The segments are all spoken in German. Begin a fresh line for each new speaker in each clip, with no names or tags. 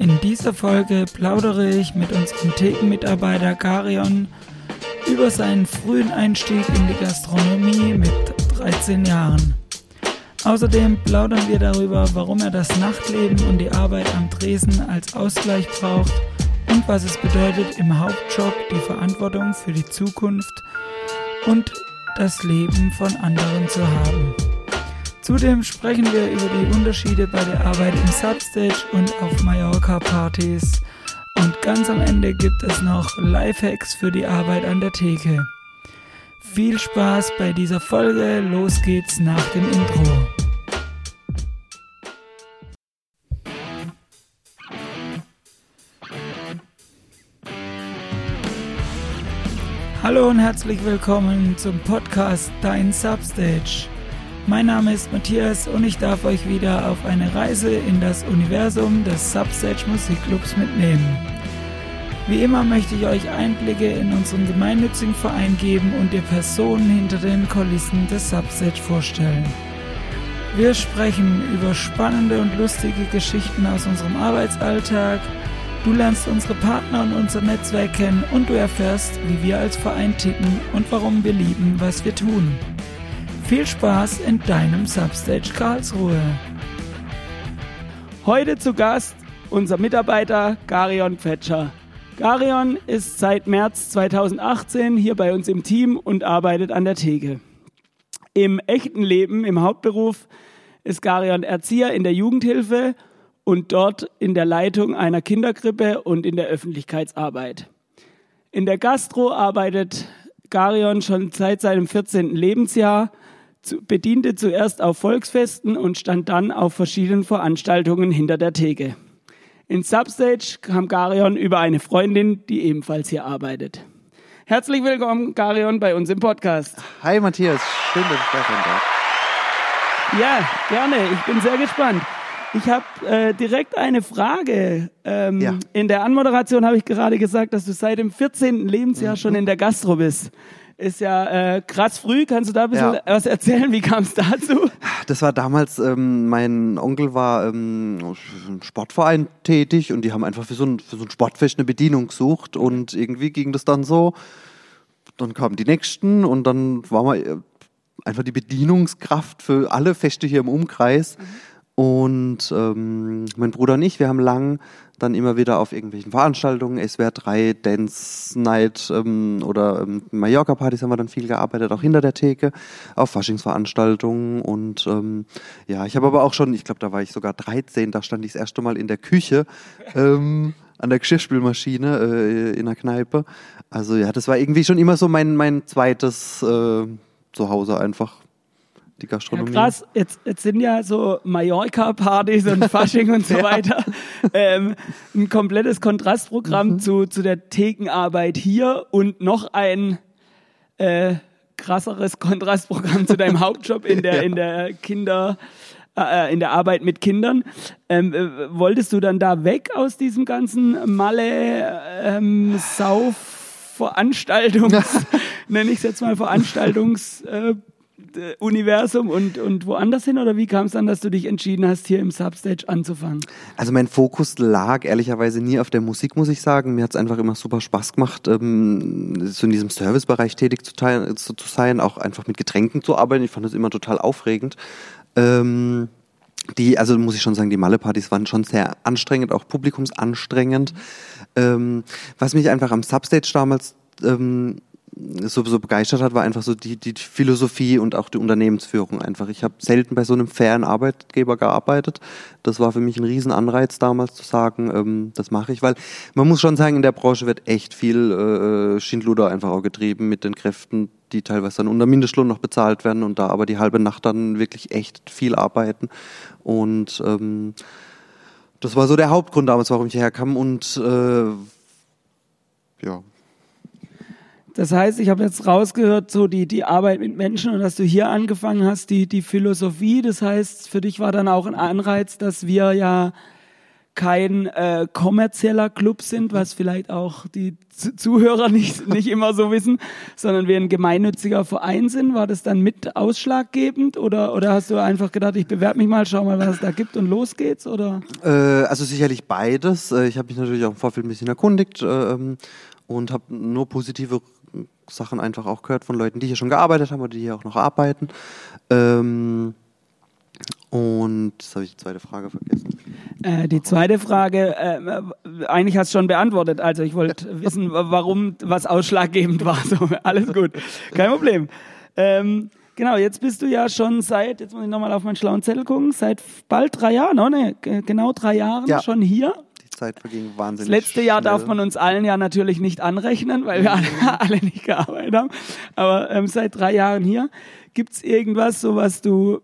In dieser Folge plaudere ich mit unserem Thekenmitarbeiter Garion über seinen frühen Einstieg in die Gastronomie mit 13 Jahren. Außerdem plaudern wir darüber, warum er das Nachtleben und die Arbeit am Tresen als Ausgleich braucht und was es bedeutet, im Hauptjob die Verantwortung für die Zukunft und das Leben von anderen zu haben. Zudem sprechen wir über die Unterschiede bei der Arbeit im Substage und auf Mallorca-Partys. Und ganz am Ende gibt es noch Lifehacks für die Arbeit an der Theke. Viel Spaß bei dieser Folge. Los geht's nach dem Intro. Hallo und herzlich willkommen zum Podcast Dein Substage. Mein Name ist Matthias und ich darf euch wieder auf eine Reise in das Universum des Substage Musikclubs mitnehmen. Wie immer möchte ich euch Einblicke in unseren gemeinnützigen Verein geben und dir Personen hinter den Kulissen des Substage vorstellen. Wir sprechen über spannende und lustige Geschichten aus unserem Arbeitsalltag. Du lernst unsere Partner und unser Netzwerk kennen und du erfährst, wie wir als Verein ticken und warum wir lieben, was wir tun. Viel Spaß in deinem Substage Karlsruhe. Heute zu Gast unser Mitarbeiter Garion Pfetscher. Garion ist seit März 2018 hier bei uns im Team und arbeitet an der Theke. Im echten Leben, im Hauptberuf, ist Garion Erzieher in der Jugendhilfe und dort in der Leitung einer Kinderkrippe und in der Öffentlichkeitsarbeit. In der Gastro arbeitet Garion schon seit seinem 14. Lebensjahr bediente zuerst auf Volksfesten und stand dann auf verschiedenen Veranstaltungen hinter der Theke. In Substage kam Garion über eine Freundin, die ebenfalls hier arbeitet. Herzlich willkommen, Garion, bei uns im Podcast.
Hi Matthias, schön, dass ich da sein darf.
Ja, gerne. Ich bin sehr gespannt. Ich habe äh, direkt eine Frage. Ähm, ja. In der Anmoderation habe ich gerade gesagt, dass du seit dem 14. Lebensjahr mhm. schon in der Gastro bist ist ja äh, krass früh. Kannst du da ein bisschen ja. was erzählen? Wie kam es dazu?
Das war damals, ähm, mein Onkel war ähm, im Sportverein tätig und die haben einfach für so, ein, für so ein Sportfest eine Bedienung gesucht und irgendwie ging das dann so. Dann kamen die Nächsten und dann war man äh, einfach die Bedienungskraft für alle Feste hier im Umkreis. Mhm. Und ähm, mein Bruder und ich, wir haben lang dann immer wieder auf irgendwelchen Veranstaltungen, SWR 3, Dance Night ähm, oder ähm, Mallorca-Partys haben wir dann viel gearbeitet, auch hinter der Theke, auf Faschingsveranstaltungen. Und ähm, ja, ich habe aber auch schon, ich glaube, da war ich sogar 13, da stand ich das erste Mal in der Küche ähm, an der Geschirrspülmaschine äh, in der Kneipe. Also ja, das war irgendwie schon immer so mein, mein zweites äh, Zuhause einfach die Gastronomie.
Ja, krass, jetzt, jetzt sind ja so Mallorca-Partys und Fasching und so ja. weiter ähm, ein komplettes Kontrastprogramm mhm. zu, zu der Thekenarbeit hier und noch ein äh, krasseres Kontrastprogramm zu deinem Hauptjob in der, ja. in der Kinder äh, in der Arbeit mit Kindern. Ähm, äh, wolltest du dann da weg aus diesem ganzen Malle ähm, Sauf Veranstaltungs, nenne ich es jetzt mal Veranstaltungs äh, äh, Universum und, und woanders hin? Oder wie kam es dann, dass du dich entschieden hast, hier im Substage anzufangen?
Also mein Fokus lag ehrlicherweise nie auf der Musik, muss ich sagen. Mir hat es einfach immer super Spaß gemacht, ähm, so in diesem Servicebereich tätig zu, zu, zu, sein, auch einfach mit Getränken zu arbeiten. Ich fand das immer total aufregend. Ähm, die, also muss ich schon sagen, die Malle-Partys waren schon sehr anstrengend, auch publikumsanstrengend. Ähm, was mich einfach am Substage damals ähm, so, so begeistert hat, war einfach so die, die Philosophie und auch die Unternehmensführung einfach. Ich habe selten bei so einem fairen Arbeitgeber gearbeitet. Das war für mich ein Riesenanreiz damals zu sagen, ähm, das mache ich, weil man muss schon sagen, in der Branche wird echt viel äh, Schindluder einfach auch getrieben mit den Kräften, die teilweise dann unter Mindestlohn noch bezahlt werden und da aber die halbe Nacht dann wirklich echt viel arbeiten. Und ähm, das war so der Hauptgrund damals, warum ich hierher kam und äh, ja,
das heißt, ich habe jetzt rausgehört, so die, die Arbeit mit Menschen und dass du hier angefangen hast, die, die Philosophie. Das heißt, für dich war dann auch ein Anreiz, dass wir ja kein äh, kommerzieller Club sind, was vielleicht auch die Zuhörer nicht, nicht immer so wissen, sondern wir ein gemeinnütziger Verein sind. War das dann mit ausschlaggebend oder, oder hast du einfach gedacht, ich bewerbe mich mal, schau mal, was es da gibt und los geht's? Oder?
Äh, also sicherlich beides. Äh, ich habe mich natürlich auch im Vorfeld ein bisschen erkundigt äh, ähm, und habe nur positive Sachen einfach auch gehört von Leuten, die hier schon gearbeitet haben oder die hier auch noch arbeiten. Ähm, und jetzt habe ich die zweite Frage vergessen.
Äh, die zweite Frage, äh, eigentlich hast du schon beantwortet. Also ich wollte wissen, warum was ausschlaggebend war. So, alles gut, kein Problem. Ähm, genau, jetzt bist du ja schon seit, jetzt muss ich nochmal auf meinen schlauen Zettel gucken, seit bald drei Jahren, ne? genau drei Jahren ja. schon hier.
Zeit verging wahnsinnig
Das letzte Jahr
schnell.
darf man uns allen ja natürlich nicht anrechnen, weil wir alle, alle nicht gearbeitet haben. Aber ähm, seit drei Jahren hier. Gibt es irgendwas, so was du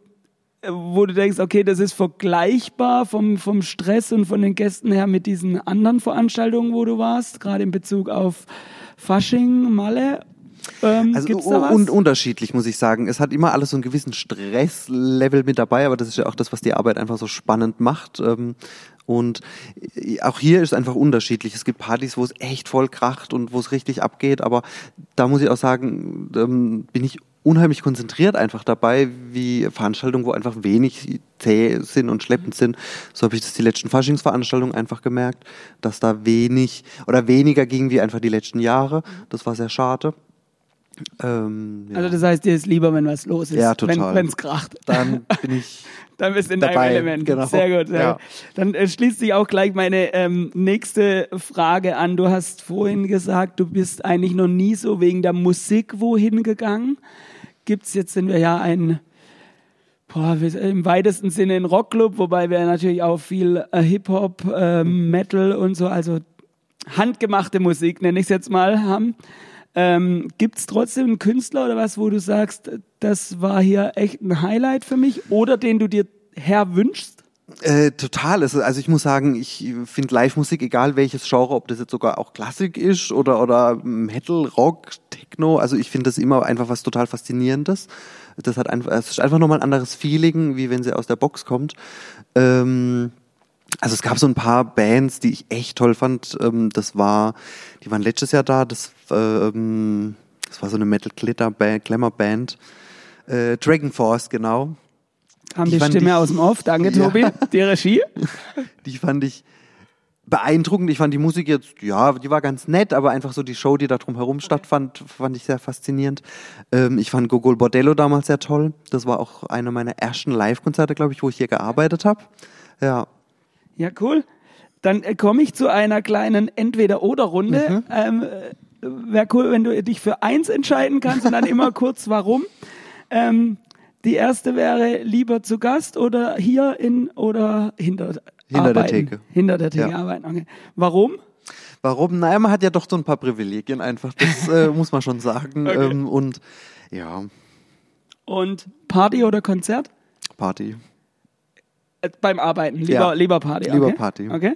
wo du denkst, okay, das ist vergleichbar vom, vom Stress und von den Gästen her mit diesen anderen Veranstaltungen, wo du warst, gerade in Bezug auf Fasching, Malle? Ähm,
also
was?
un unterschiedlich, muss ich sagen. Es hat immer alles so einen gewissen Stresslevel mit dabei, aber das ist ja auch das, was die Arbeit einfach so spannend macht. Ähm, und auch hier ist es einfach unterschiedlich. Es gibt Partys, wo es echt voll kracht und wo es richtig abgeht, aber da muss ich auch sagen, ähm, bin ich unheimlich konzentriert einfach dabei, wie Veranstaltungen, wo einfach wenig zäh sind und schleppend sind. So habe ich das die letzten Faschingsveranstaltungen einfach gemerkt, dass da wenig oder weniger ging wie einfach die letzten Jahre. Das war sehr schade.
Ähm, ja. Also das heißt, dir ist lieber, wenn was los ist,
ja, total.
wenn es kracht.
Dann bin ich
Dann bist du in
dabei.
deinem Element.
Genau.
Sehr gut. Sehr
Ja.
gut. Dann äh, schließt sich auch gleich meine ähm, nächste Frage an. Du hast vorhin gesagt, du bist eigentlich noch nie so wegen der Musik wohin gegangen. Gibt's jetzt sind wir ja ein boah, wir- im weitesten Sinne ein Rockclub, wobei wir natürlich auch viel äh, Hip-Hop, ähm, Metal und so, also handgemachte Musik, nenne ich es jetzt mal, haben. Ähm, Gibt es trotzdem einen Künstler oder was, wo du sagst, das war hier echt ein Highlight für mich oder den du dir herwünschst?
Äh, total. Ist- Also ich muss sagen, ich finde Live-Musik, egal welches Genre, ob das jetzt sogar auch Klassik ist oder, oder Metal, Rock, Techno, also ich finde das immer einfach was total Faszinierendes. Das hat einfach, es ist einfach nochmal ein anderes Feeling, wie wenn sie aus der Box kommt. Ähm, also es gab so ein paar Bands, die ich echt toll fand. Ähm, das war, die waren letztes Jahr da. Das, ähm, das war so eine Metal Glitter Band, Glamour Band. Äh, Dragon Force, genau.
Haben
Die
die Stimme
ich-
aus dem Off. Danke,
Ja.
Tobi. Die Regie.
Die fand ich beeindruckend. Ich fand die Musik jetzt, ja, die war ganz nett, aber einfach so die Show, die da drumherum stattfand, fand ich sehr faszinierend. Ähm, ich fand Gogol Bordello damals sehr toll. Das war auch einer meiner ersten Live-Konzerte, glaube ich, wo ich hier gearbeitet habe. Ja.
Ja, cool. Dann äh, komme ich zu einer kleinen Entweder-Oder-Runde. Ähm, äh, Wäre cool, wenn du dich für eins entscheiden kannst und dann immer kurz warum. Ähm, die erste wäre lieber zu Gast oder hier in oder hinter,
Hinter der. Theke.
Hinter der Theke
Ja.
arbeiten. Okay. Warum?
Warum? Naja, man hat ja doch so ein paar Privilegien einfach. Das äh, muss man schon sagen.
Okay.
Ähm, und ja,
Und Party oder Konzert?
Party.
Äh, beim Arbeiten. Lieber,
Ja.
lieber Party.
Lieber
okay.
Party.
Okay.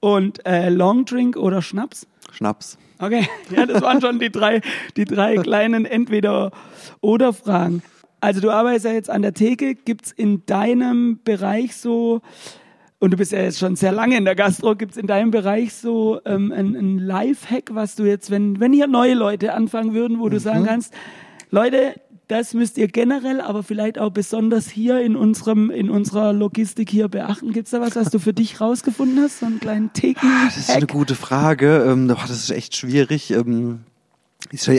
Und äh, Long Drink oder Schnaps?
Schnaps.
Okay, ja, das waren schon die drei, die drei kleinen Entweder-Oder-Fragen. Also du arbeitest ja jetzt an der Theke. Gibt's in deinem Bereich so, und du bist ja jetzt schon sehr lange in der Gastro, gibt's in deinem Bereich so ähm, ein, ein Lifehack, was du jetzt, wenn, wenn hier neue Leute anfangen würden, wo du sagen kannst, Leute, das müsst ihr generell, aber vielleicht auch besonders hier in unserem, in unserer Logistik hier beachten. Gibt's da was, was du für dich rausgefunden hast? So einen kleinen Theken?
Das ist eine gute Frage. Ähm, das ist echt schwierig. Ähm,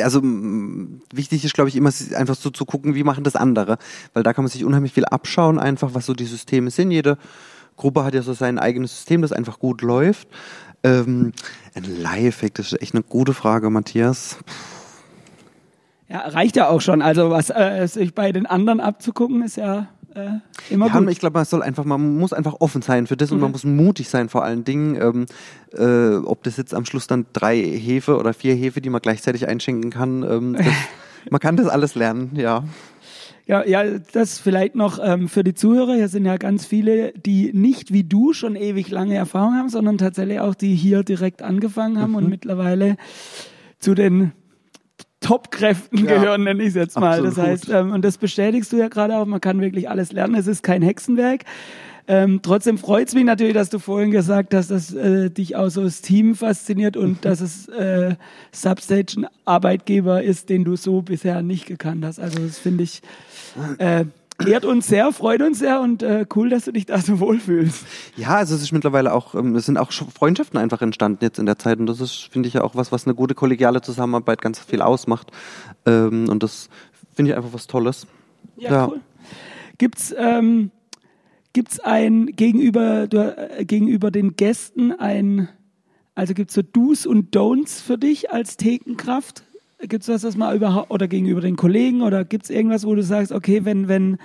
also wichtig ist, glaube ich, immer einfach so zu gucken, wie machen das andere. Weil da kann man sich unheimlich viel abschauen, einfach was so die Systeme sind. Jede Gruppe hat ja so sein eigenes System, das einfach gut läuft. Ähm, ein Lifehack, das ist echt eine gute Frage, Matthias.
Ja, reicht ja auch schon. Also was äh, sich bei den anderen abzugucken, ist ja äh, immer
Ja,
gut.
ich glaube, man soll einfach, man muss einfach offen sein für das und man muss mutig sein vor allen Dingen. Ähm, äh, ob das jetzt am Schluss dann drei Hefe oder vier Hefe, die man gleichzeitig einschenken kann, ähm, das, man kann das alles lernen, ja.
Ja, ja, das vielleicht noch ähm, für die Zuhörer. Hier sind ja ganz viele, die nicht wie du schon ewig lange Erfahrung haben, sondern tatsächlich auch die hier direkt angefangen haben
Mhm.
und mittlerweile zu den Top-Kräften
Ja.
gehören, nenne ich es jetzt mal. Das
Absolut.
heißt, ähm, und das bestätigst du ja gerade auch, man kann wirklich alles lernen, es ist kein Hexenwerk. Ähm, trotzdem freut es mich natürlich, dass du vorhin gesagt hast, dass äh, dich auch so das Team fasziniert und dass es äh, Substage ein Arbeitgeber ist, den du so bisher nicht gekannt hast. Also das finde ich äh, ehrt uns sehr, freut uns sehr und äh, cool, dass du dich da so wohlfühlst.
Ja, also es ist mittlerweile auch, ähm, es sind auch Freundschaften einfach entstanden jetzt in der Zeit und das ist, finde ich ja auch was, was eine gute kollegiale Zusammenarbeit ganz viel ausmacht ähm, und das finde ich einfach was Tolles.
Ja,
Ja.
cool. Gibt's ähm, gibt's ein gegenüber du, äh, gegenüber den Gästen ein also gibt's so Do's und Don'ts für dich als Thekenkraft? Gibt's was, das mal überhaupt oder gegenüber den Kollegen oder gibt's irgendwas, wo du sagst, okay, wenn wenn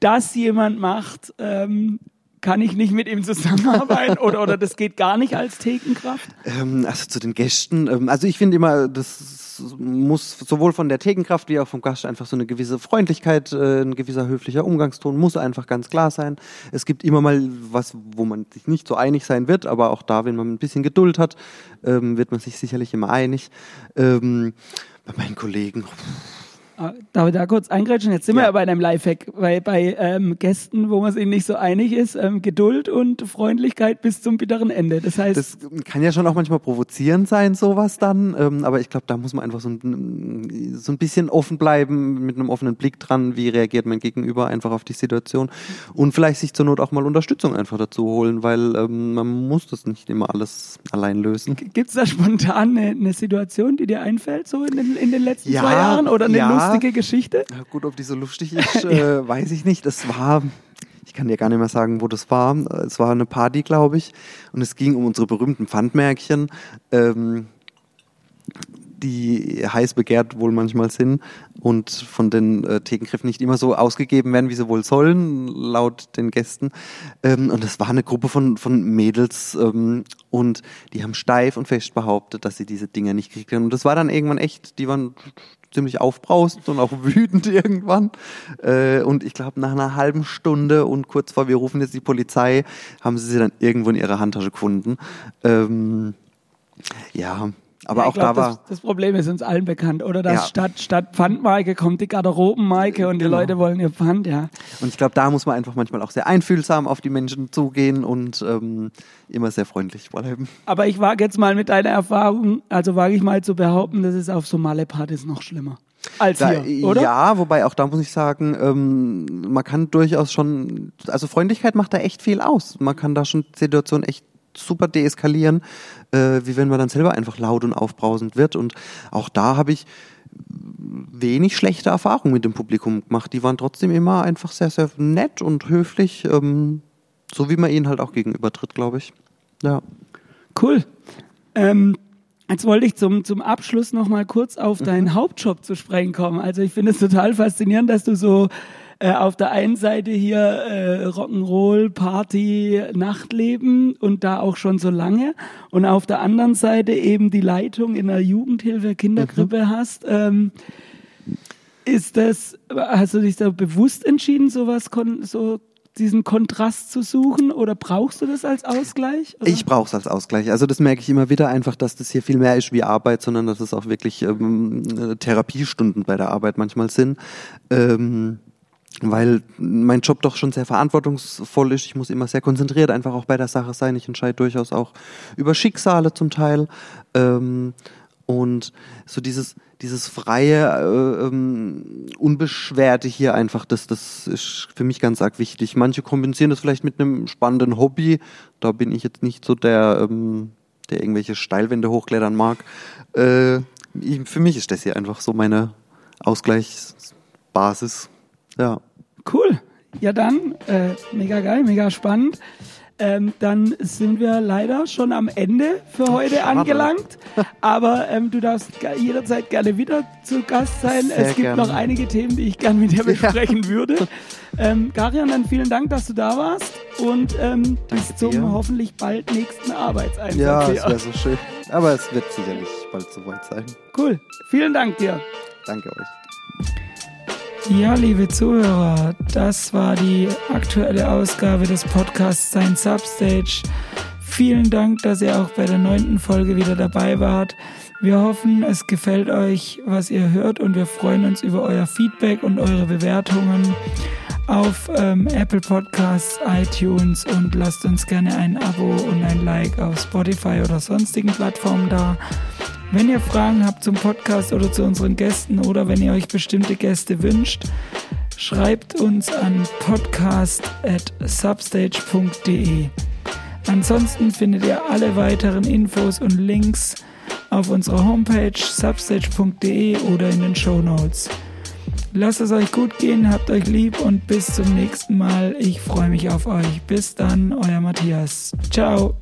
das jemand macht, ähm, kann ich nicht mit ihm zusammenarbeiten oder oder das geht gar nicht als Thekenkraft?
Ähm, also zu den Gästen, ähm, also ich finde immer, das muss sowohl von der Thekenkraft wie auch vom Gast einfach so eine gewisse Freundlichkeit, äh, ein gewisser höflicher Umgangston muss einfach ganz klar sein. Es gibt immer mal was, wo man sich nicht so einig sein wird, aber auch da, wenn man ein bisschen Geduld hat, ähm, wird man sich sicherlich immer einig. Ähm, bei meinen Kollegen,
Ah, Darf ich da kurz eingrätschen? Jetzt sind wir
Ja.
ja bei einem Lifehack, weil bei ähm, Gästen, wo man sich nicht so einig ist, ähm, Geduld und Freundlichkeit bis zum bitteren Ende. Das heißt,
Das kann ja schon auch manchmal provozierend sein, sowas dann. Ähm, aber ich glaube, da muss man einfach so ein, so ein bisschen offen bleiben, mit einem offenen Blick dran, wie reagiert mein Gegenüber einfach auf die Situation. Und vielleicht sich zur Not auch mal Unterstützung einfach dazu holen, weil ähm, man muss das nicht immer alles allein lösen.
gibt es da spontan eine, eine Situation, die dir einfällt, so in den, in den letzten
Ja,
zwei Jahren oder eine
ja.
Lustige Geschichte?
Ja, gut, ob die so lustig ist, äh, weiß ich nicht. Es war, ich kann dir gar nicht mehr sagen, wo das war. Es war eine Party, glaube ich. Und es ging um unsere berühmten Pfandmärkchen, ähm, die heiß begehrt wohl manchmal sind und von den äh, Thekenkräften nicht immer so ausgegeben werden, wie sie wohl sollen, laut den Gästen. Ähm, und es war eine Gruppe von, von Mädels ähm, und die haben steif und fest behauptet, dass sie diese Dinger nicht gekriegt haben. Und das war dann irgendwann echt, die waren ziemlich aufbrausend und auch wütend irgendwann. Äh, und ich glaube, nach einer halben Stunde und kurz vor wir rufen jetzt die Polizei, haben sie sie dann irgendwo in ihrer Handtasche gefunden. Ähm, ja, aber
Ja,
auch
glaub,
da war.
Das, das Problem ist uns allen bekannt, oder? Dass
Ja.
statt, statt Pfandmarke kommt die Garderobenmarke und die
Genau.
Leute wollen ihr Pfand, ja.
Und ich glaube, da muss man einfach manchmal auch sehr einfühlsam auf die Menschen zugehen und ähm, immer sehr freundlich bleiben.
Aber ich wage jetzt mal mit deiner Erfahrung, also wage ich mal zu behaupten, das ist auf Somale-Partys noch schlimmer. Als
Da,
hier, oder?
Ja, wobei auch da muss ich sagen, ähm, man kann durchaus schon, also Freundlichkeit macht da echt viel aus. Man kann da schon Situationen echt super deeskalieren, äh, wie wenn man dann selber einfach laut und aufbrausend wird. Und auch da habe ich wenig schlechte Erfahrungen mit dem Publikum gemacht. Die waren trotzdem immer einfach sehr, sehr nett und höflich, ähm, so wie man ihnen halt auch gegenübertritt, glaube ich. Ja.
Cool. Ähm, jetzt wollte ich zum, zum Abschluss noch mal kurz auf
Mhm.
deinen Hauptjob zu sprechen kommen. Also ich finde es total faszinierend, dass du so äh, auf der einen Seite hier äh, Rock'n'Roll, Party, Nachtleben und da auch schon so lange und auf der anderen Seite eben die Leitung in der Jugendhilfe, Kindergrippe
Mhm.
hast. Ähm, ist das, hast du dich da bewusst entschieden, sowas, kon so diesen Kontrast zu suchen oder brauchst du das als Ausgleich? Oder?
Ich brauche es als Ausgleich. Also das merke ich immer wieder einfach, dass das hier viel mehr ist wie Arbeit, sondern dass es auch wirklich ähm, äh, Therapiestunden bei der Arbeit manchmal sind. Ähm, weil mein Job doch schon sehr verantwortungsvoll ist. Ich muss immer sehr konzentriert einfach auch bei der Sache sein. Ich entscheide durchaus auch über Schicksale zum Teil. Ähm, und so dieses, dieses freie, äh, ähm, unbeschwerte hier einfach, das, das ist für mich ganz arg wichtig. Manche kompensieren das vielleicht mit einem spannenden Hobby. Da bin ich jetzt nicht so der, ähm, der irgendwelche Steilwände hochklettern mag. Äh, ich, für mich ist das hier einfach so meine Ausgleichsbasis. Ja.
Cool. Ja, dann, äh, mega geil, mega spannend. Ähm, dann sind wir leider schon am Ende für heute
Schade.
angelangt. Aber ähm, du darfst jederzeit gerne wieder zu Gast sein.
Sehr
es gibt
gerne.
noch einige Themen, die ich gerne mit dir besprechen würde. Ähm, Garion, dann vielen Dank, dass du da warst und ähm, bis zum
dir.
hoffentlich bald nächsten Arbeitseinsatz.
Ja, es wäre so schön. Aber es wird sicherlich bald soweit sein.
Cool. Vielen Dank dir.
Danke euch.
Ja, liebe Zuhörer, das war die aktuelle Ausgabe des Podcasts Sein Substage. Vielen Dank, dass ihr auch bei der neunten Folge wieder dabei wart.
Wir hoffen, es gefällt euch, was ihr hört und wir freuen uns über euer Feedback und eure Bewertungen auf ähm, Apple Podcasts, iTunes und lasst uns gerne ein Abo und ein Like auf Spotify oder sonstigen Plattformen da. Wenn ihr Fragen habt zum Podcast oder zu unseren Gästen oder wenn ihr euch bestimmte Gäste wünscht, schreibt uns an podcast.substage.de. Ansonsten findet ihr alle weiteren Infos und Links auf unserer Homepage substage.de oder in den Show Notes. Lasst es euch gut gehen, habt euch lieb und bis zum nächsten Mal. Ich freue mich auf euch. Bis dann, euer Matthias. Ciao.